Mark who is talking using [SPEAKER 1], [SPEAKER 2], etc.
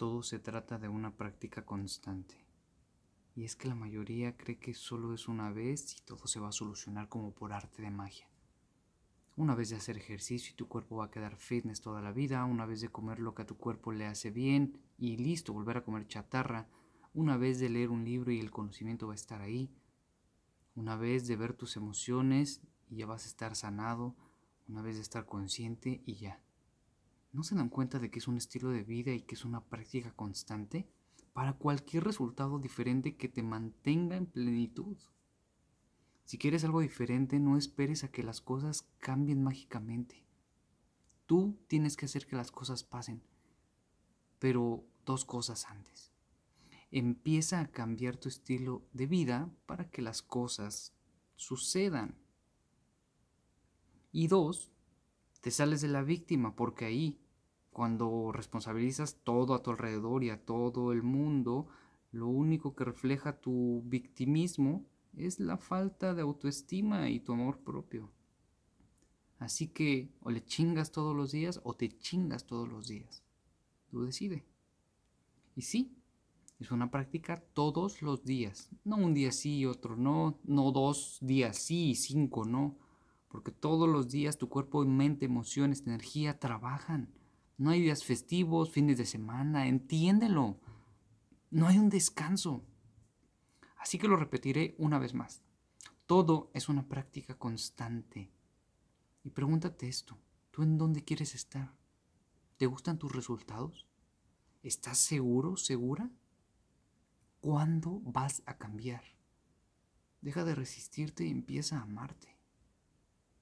[SPEAKER 1] todo se trata de una práctica constante. Y es que la mayoría cree que solo es una vez y todo se va a solucionar como por arte de magia. Una vez de hacer ejercicio y tu cuerpo va a quedar fitness toda la vida, una vez de comer lo que a tu cuerpo le hace bien y listo, volver a comer chatarra, una vez de leer un libro y el conocimiento va a estar ahí, una vez de ver tus emociones y ya vas a estar sanado, una vez de estar consciente y ya. ¿No se dan cuenta de que es un estilo de vida y que es una práctica constante para cualquier resultado diferente que te mantenga en plenitud? Si quieres algo diferente, no esperes a que las cosas cambien mágicamente. Tú tienes que hacer que las cosas pasen. Pero dos cosas antes. Empieza a cambiar tu estilo de vida para que las cosas sucedan. Y dos, te sales de la víctima porque ahí, cuando responsabilizas todo a tu alrededor y a todo el mundo, lo único que refleja tu victimismo es la falta de autoestima y tu amor propio. Así que o le chingas todos los días o te chingas todos los días. Tú decide. Y sí, es una práctica todos los días. No un día sí y otro no. No dos días sí y cinco no porque todos los días tu cuerpo, mente, emociones, energía trabajan. No hay días festivos, fines de semana, entiéndelo. No hay un descanso. Así que lo repetiré una vez más. Todo es una práctica constante. Y pregúntate esto, ¿tú en dónde quieres estar? ¿Te gustan tus resultados? ¿Estás seguro, segura? ¿Cuándo vas a cambiar? Deja de resistirte y empieza a amarte.